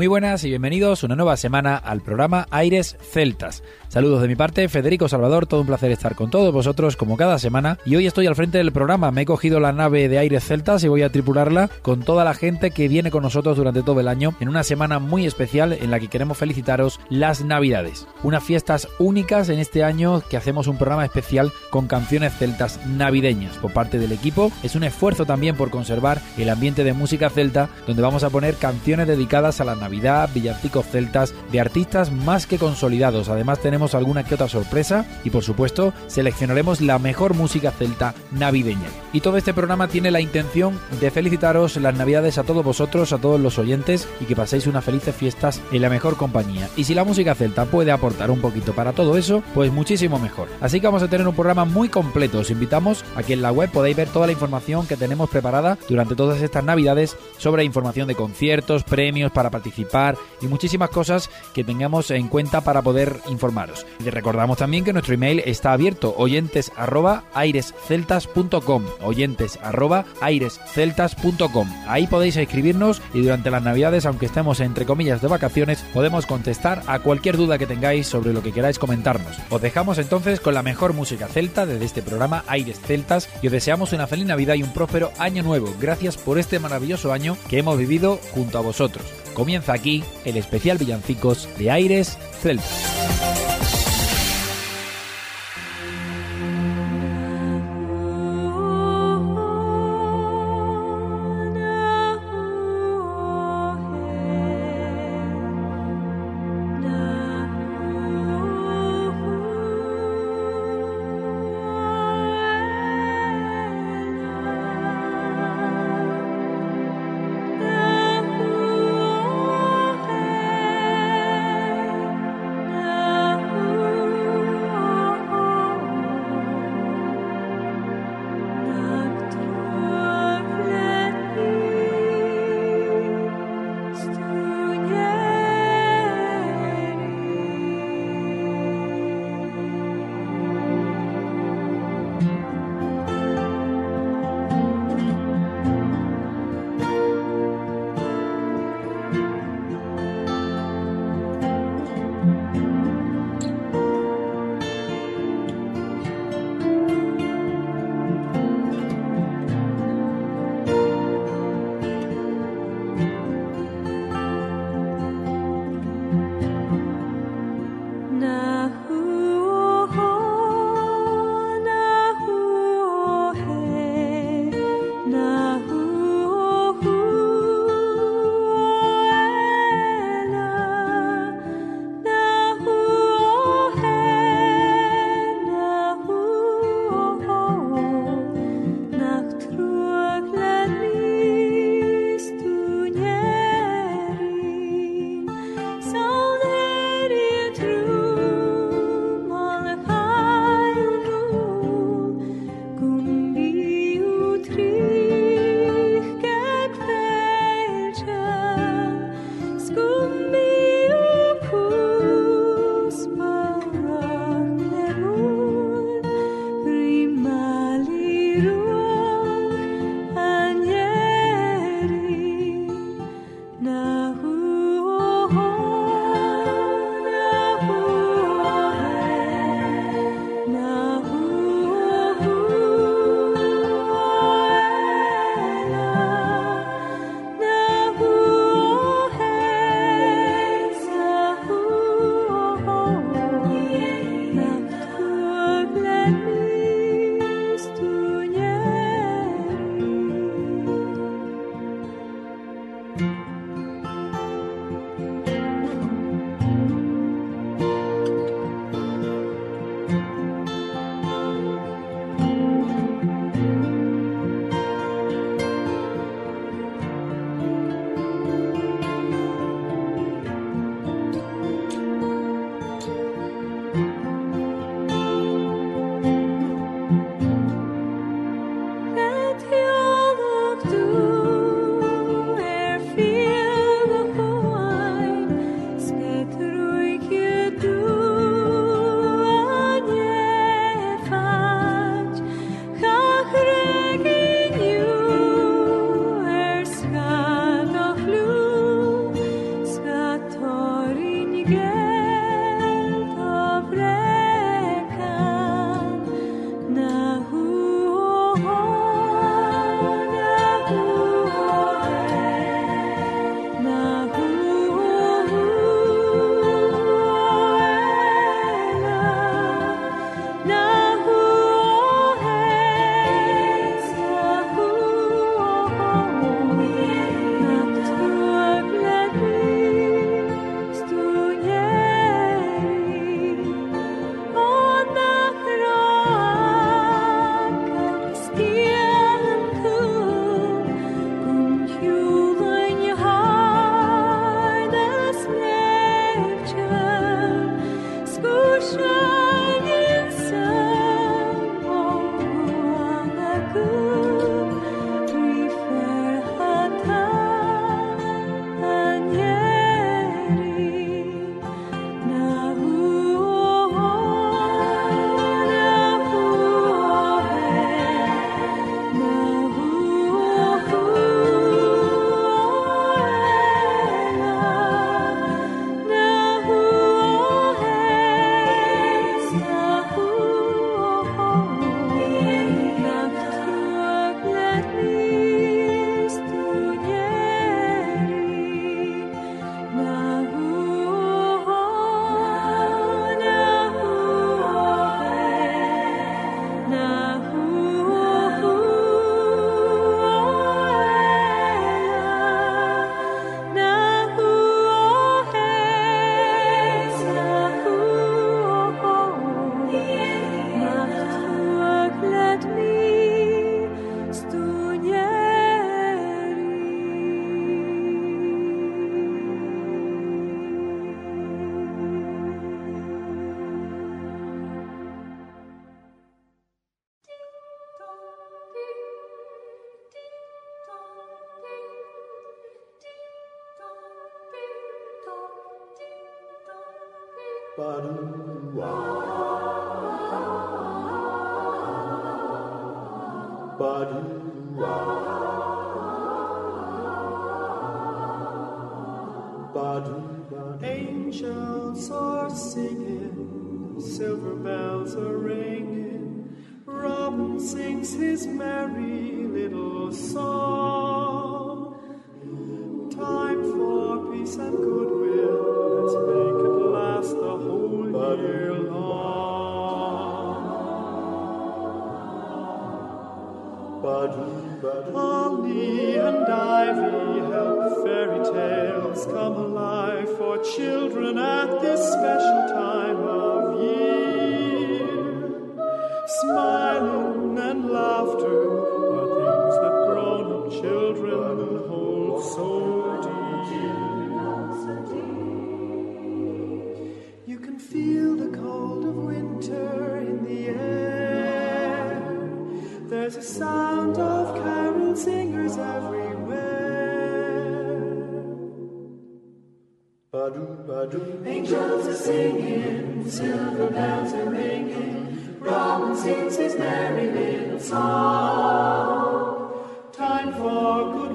Muy buenas y bienvenidos una nueva semana al programa Aires Celtas. Saludos de mi parte, Federico Salvador, todo un placer estar con todos vosotros como cada semana y hoy estoy al frente del programa, me he cogido la nave de Aires Celtas y voy a tripularla con toda la gente que viene con nosotros durante todo el año en una semana muy especial en la que queremos felicitaros las Navidades. Unas fiestas únicas en este año que hacemos un programa especial con canciones celtas navideñas por parte del equipo. Es un esfuerzo también por conservar el ambiente de música celta donde vamos a poner canciones dedicadas a la Navidad Navidad, villancicos celtas de artistas más que consolidados. Además tenemos alguna que otra sorpresa y por supuesto seleccionaremos la mejor música celta navideña. Y todo este programa tiene la intención de felicitaros las Navidades a todos vosotros, a todos los oyentes y que paséis unas felices fiestas en la mejor compañía. Y si la música celta puede aportar un poquito para todo eso, pues muchísimo mejor. Así que vamos a tener un programa muy completo. Os invitamos a que en la web podáis ver toda la información que tenemos preparada durante todas estas Navidades sobre información de conciertos, premios para participar y muchísimas cosas que tengamos en cuenta para poder informaros. Y recordamos también que nuestro email está abierto, oyentes arroba airesceltas.com, oyentes. Ahí podéis escribirnos y durante las navidades, aunque estemos entre comillas de vacaciones, podemos contestar a cualquier duda que tengáis sobre lo que queráis comentarnos. Os dejamos entonces con la mejor música celta desde este programa Aires Celtas y os deseamos una feliz Navidad y un próspero año nuevo. Gracias por este maravilloso año que hemos vivido junto a vosotros. Comienza aquí el especial Villancicos de Aires Celtas.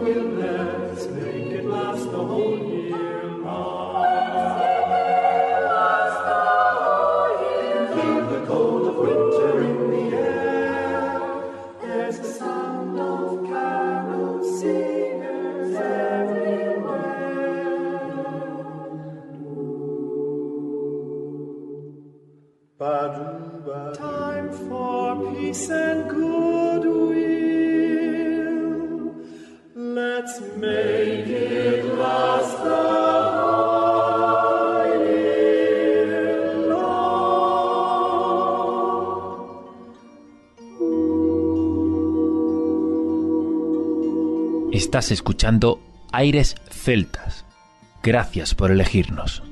will never. Estás escuchando Aires Celtas. Gracias por elegirnos.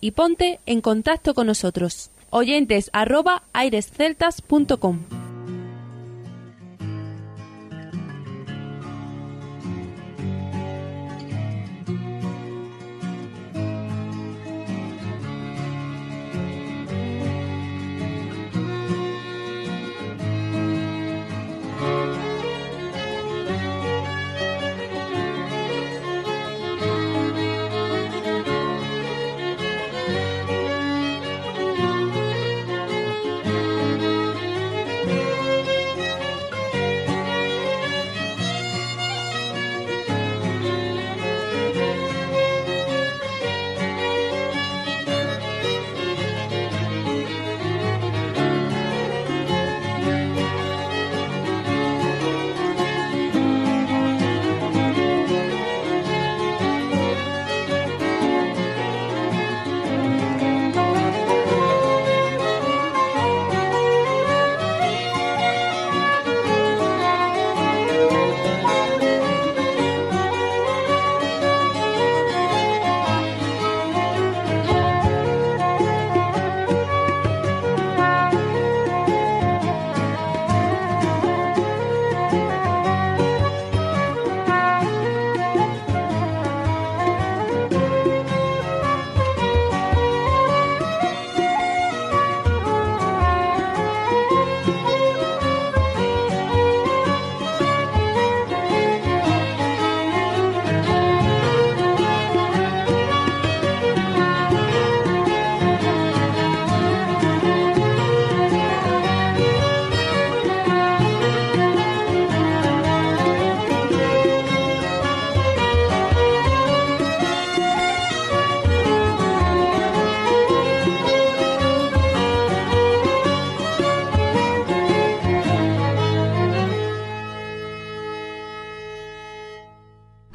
Y ponte en contacto con nosotros. Oyentes arroba airesceltas.com.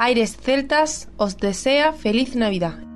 Aires Celtas os desea feliz Navidad.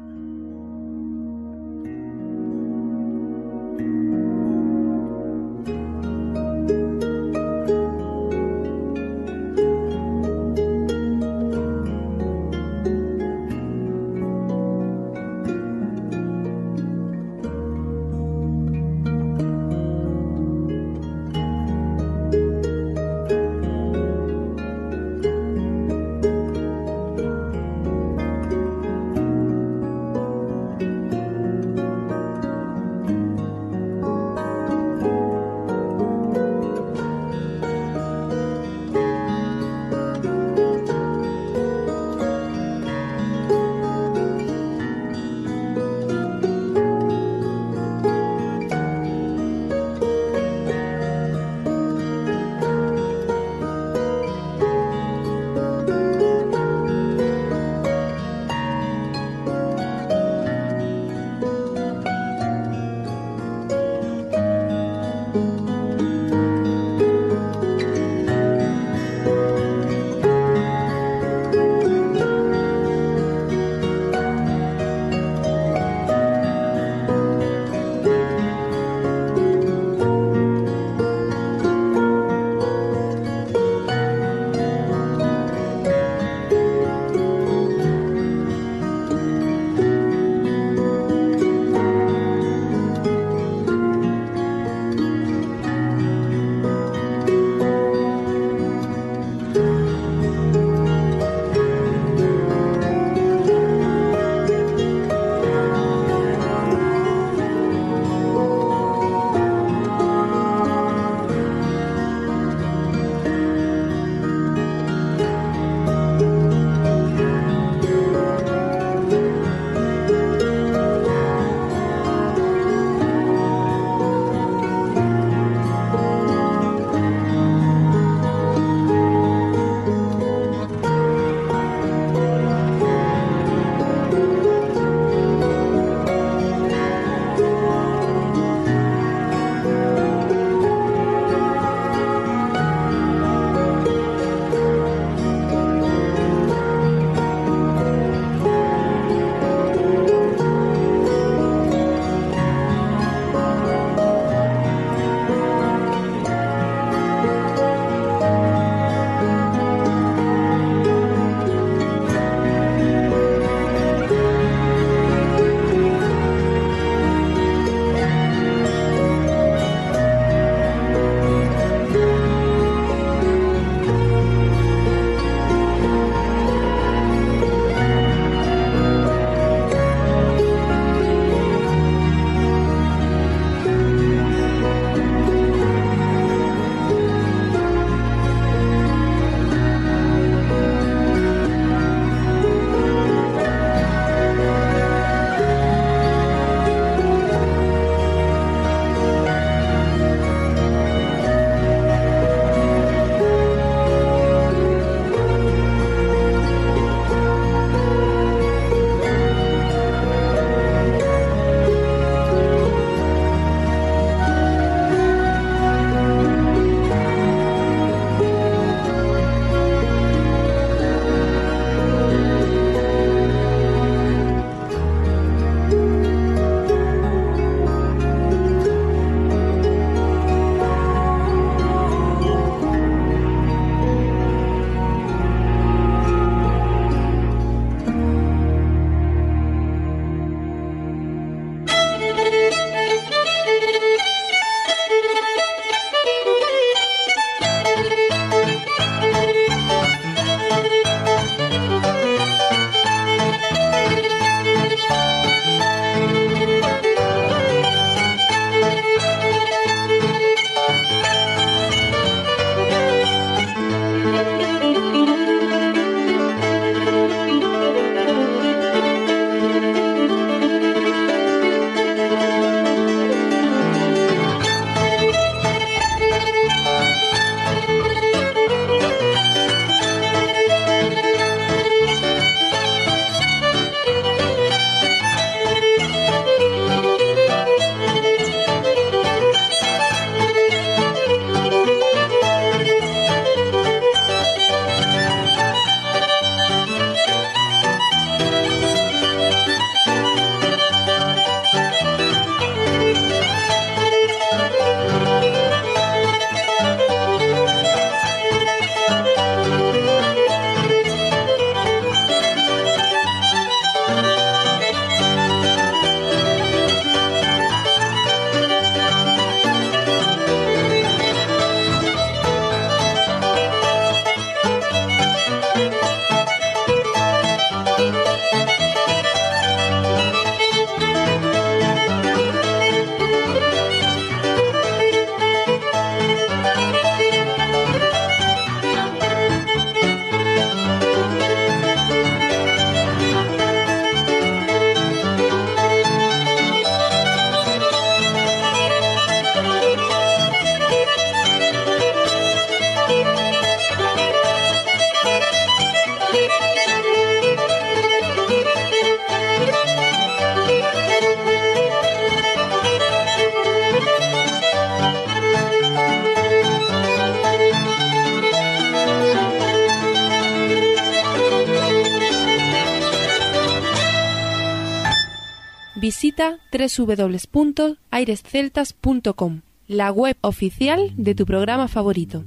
Visita www.airesceltas.com, la web oficial de tu programa favorito.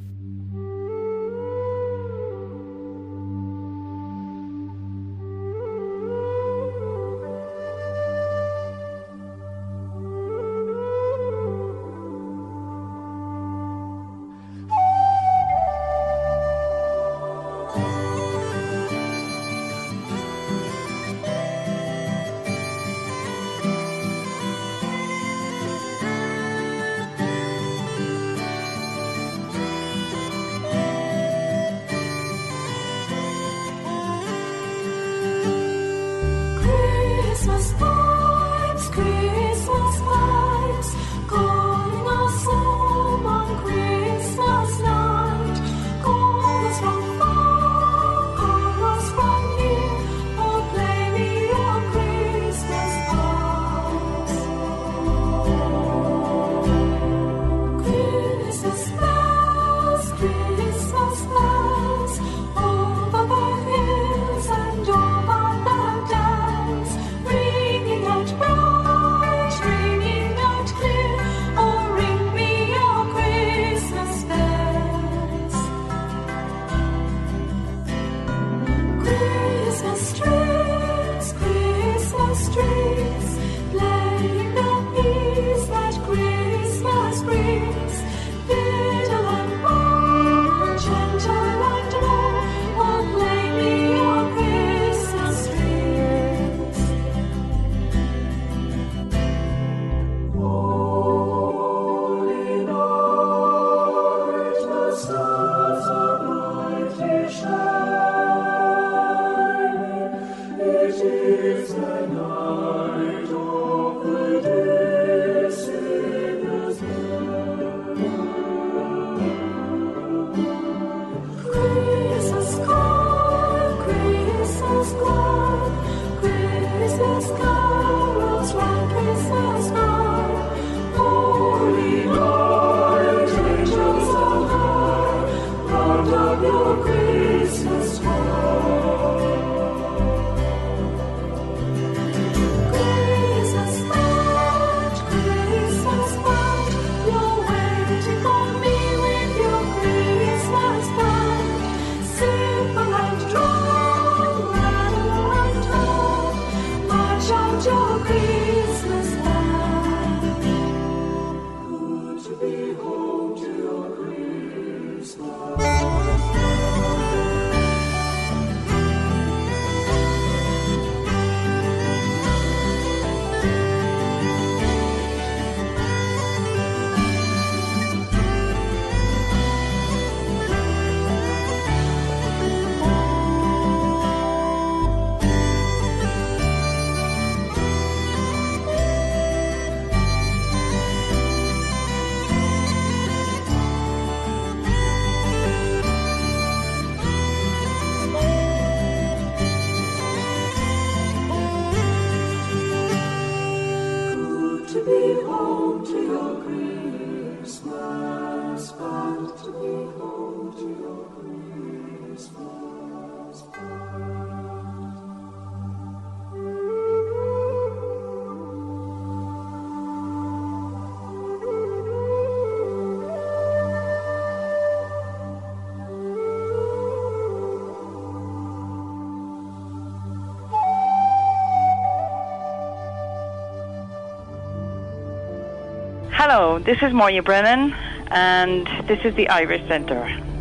Hello, this is Moya Brennan, and this is the Irish Centre.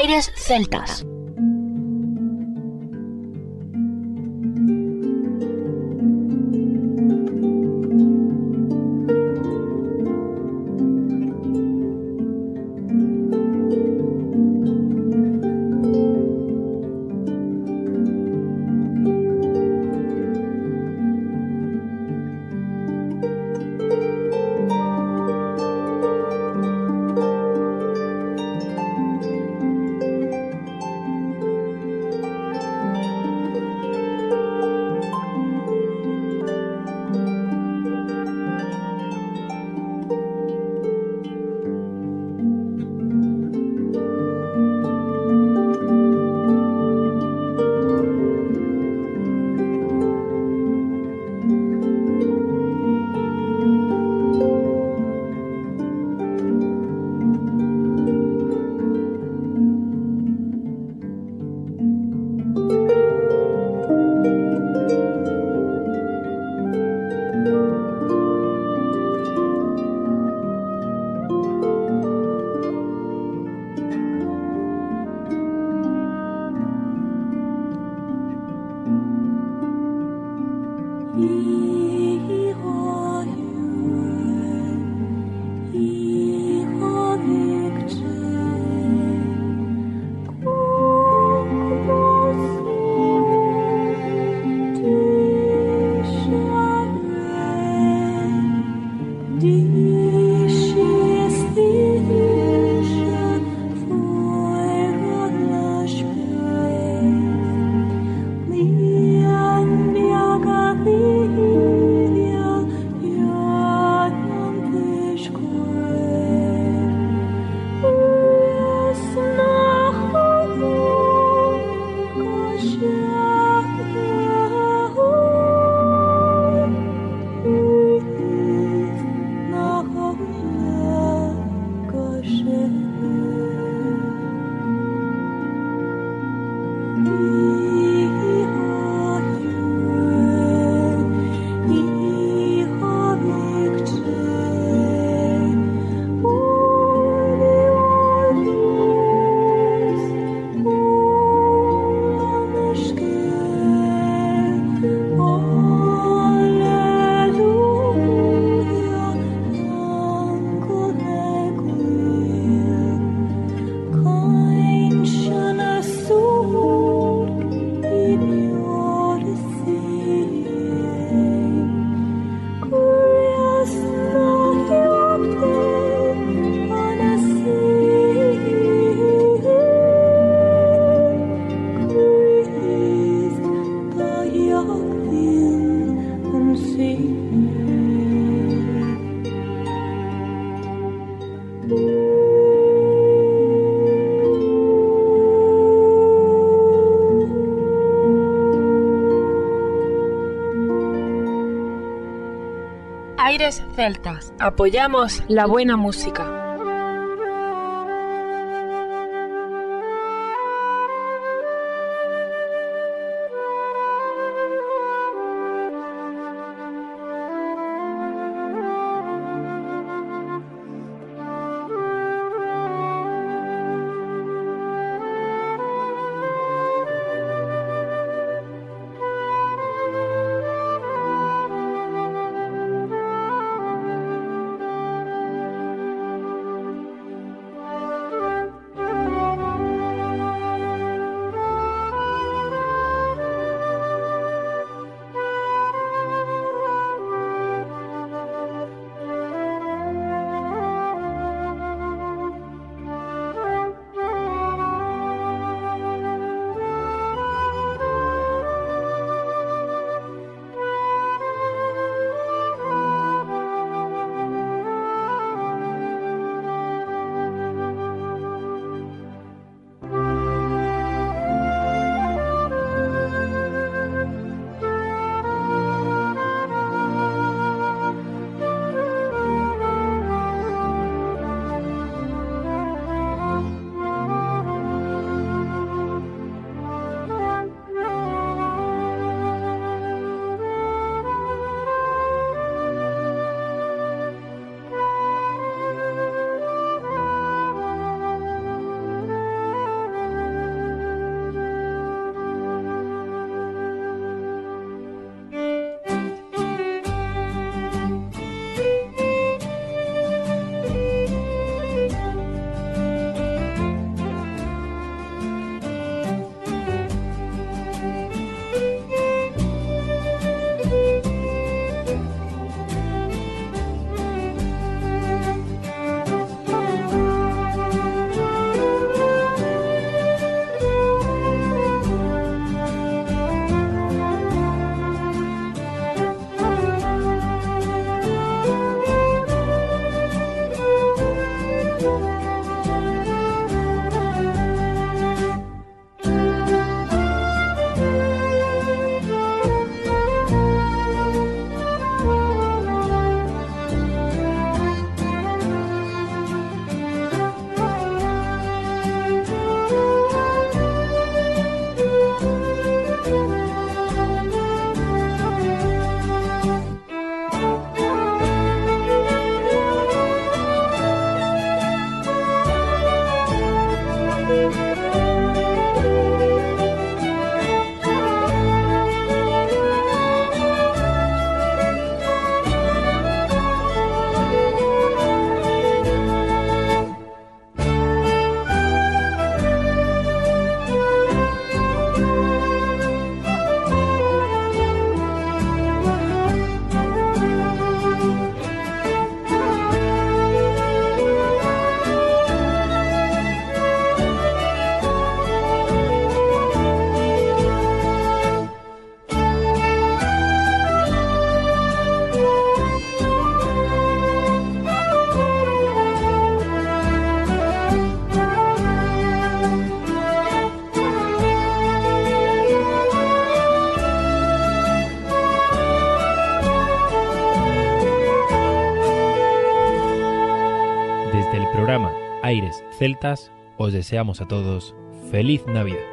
Aires celtas. Apoyamos la buena música. programa Aires Celtas, os deseamos a todos feliz Navidad.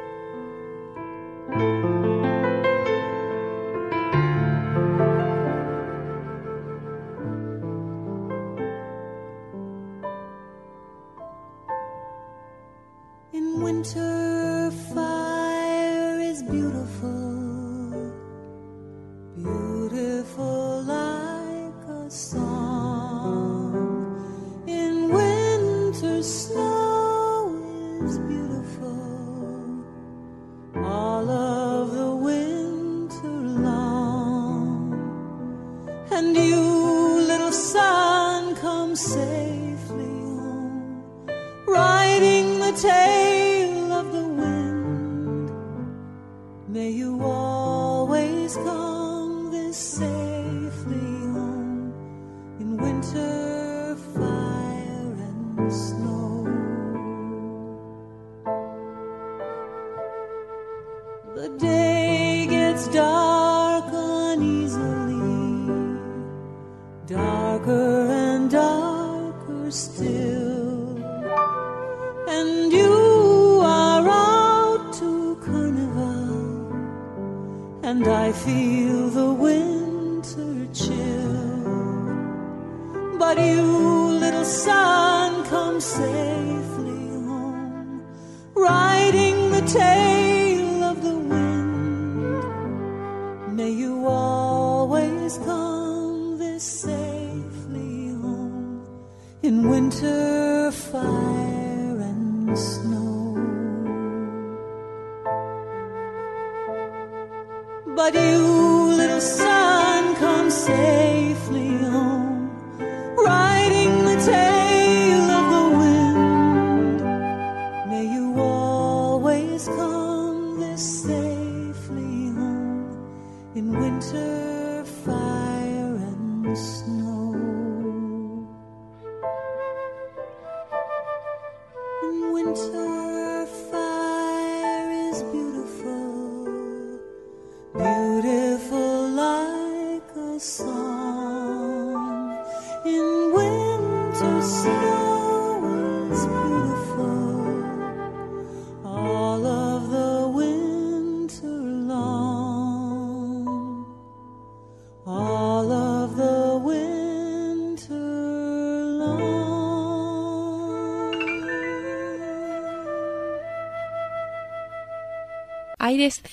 in winter fire and snow.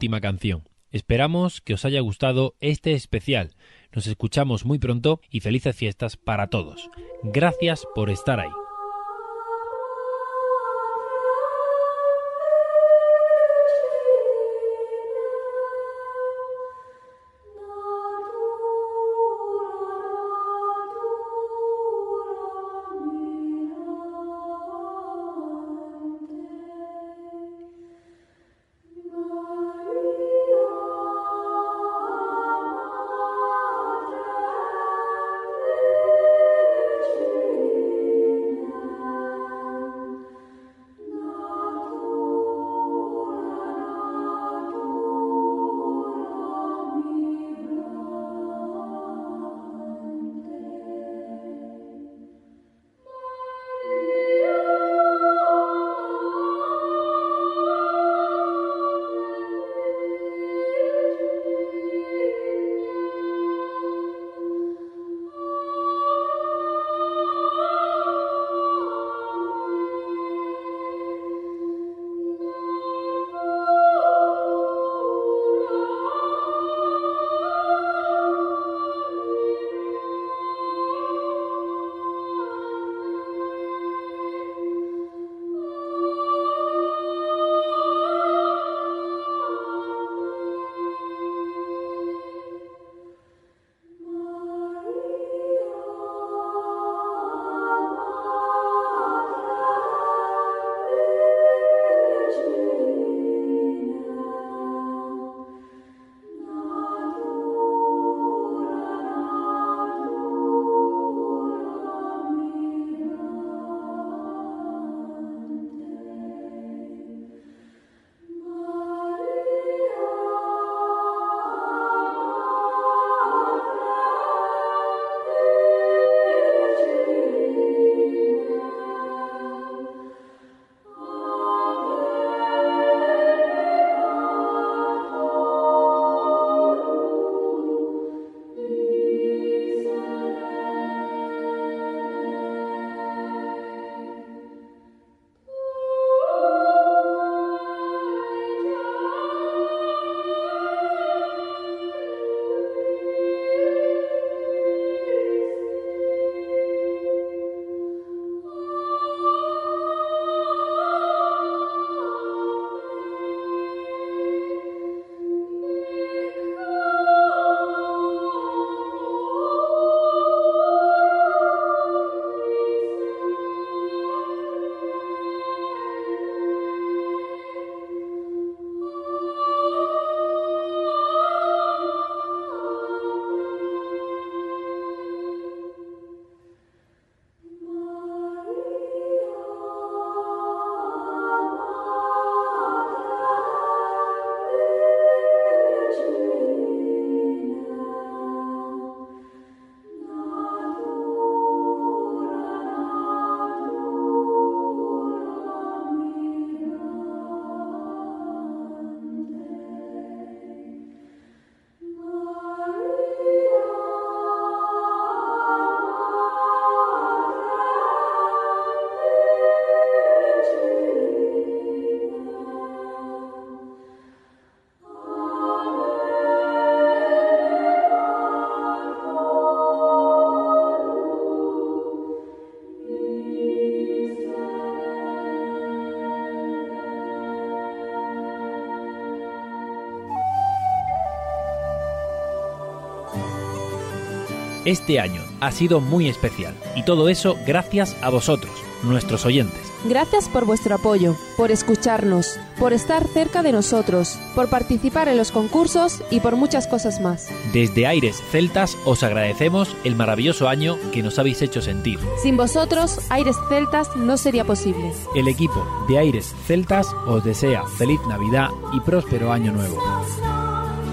Última canción. Esperamos que os haya gustado este especial. Nos escuchamos muy pronto y felices fiestas para todos. Gracias por estar ahí. Este año ha sido muy especial y todo eso gracias a vosotros, nuestros oyentes. Gracias por vuestro apoyo, por escucharnos, por estar cerca de nosotros, por participar en los concursos y por muchas cosas más. Desde Aires Celtas os agradecemos el maravilloso año que nos habéis hecho sentir. Sin vosotros, Aires Celtas no sería posible. El equipo de Aires Celtas os desea feliz Navidad y próspero año nuevo.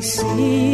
see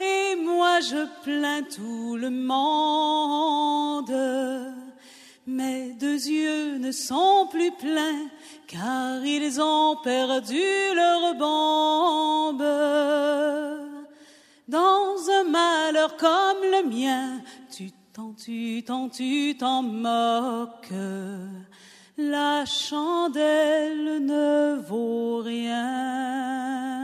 et moi je plains tout le monde. Mes deux yeux ne sont plus pleins, car ils ont perdu leur bombe. Dans un malheur comme le mien, tu t'en, tu t'en, tu t'en moques. la chandelle ne vaut rien.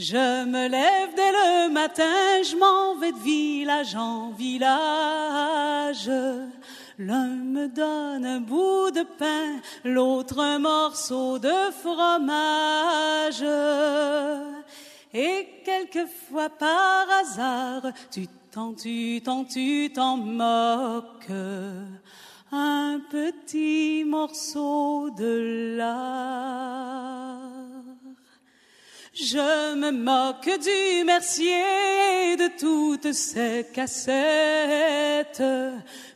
Je me lève dès le matin, je m'en vais de village en village. L'un me donne un bout de pain, l'autre un morceau de fromage. Et quelquefois par hasard, tu t'en, tu t'en, tu t'en moques un petit morceau de l'art. Je me moque du mercier de toutes ces cassettes.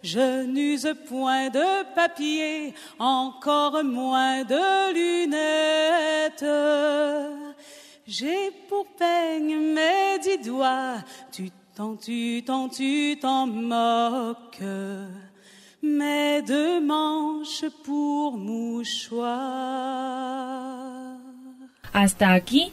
Je n'use point de papier, encore moins de lunettes. J'ai pour peigne mes dix doigts, tu t'en, tu t'en, tu t'en moques mes deux manches pour mouchoir. Hasta aquí,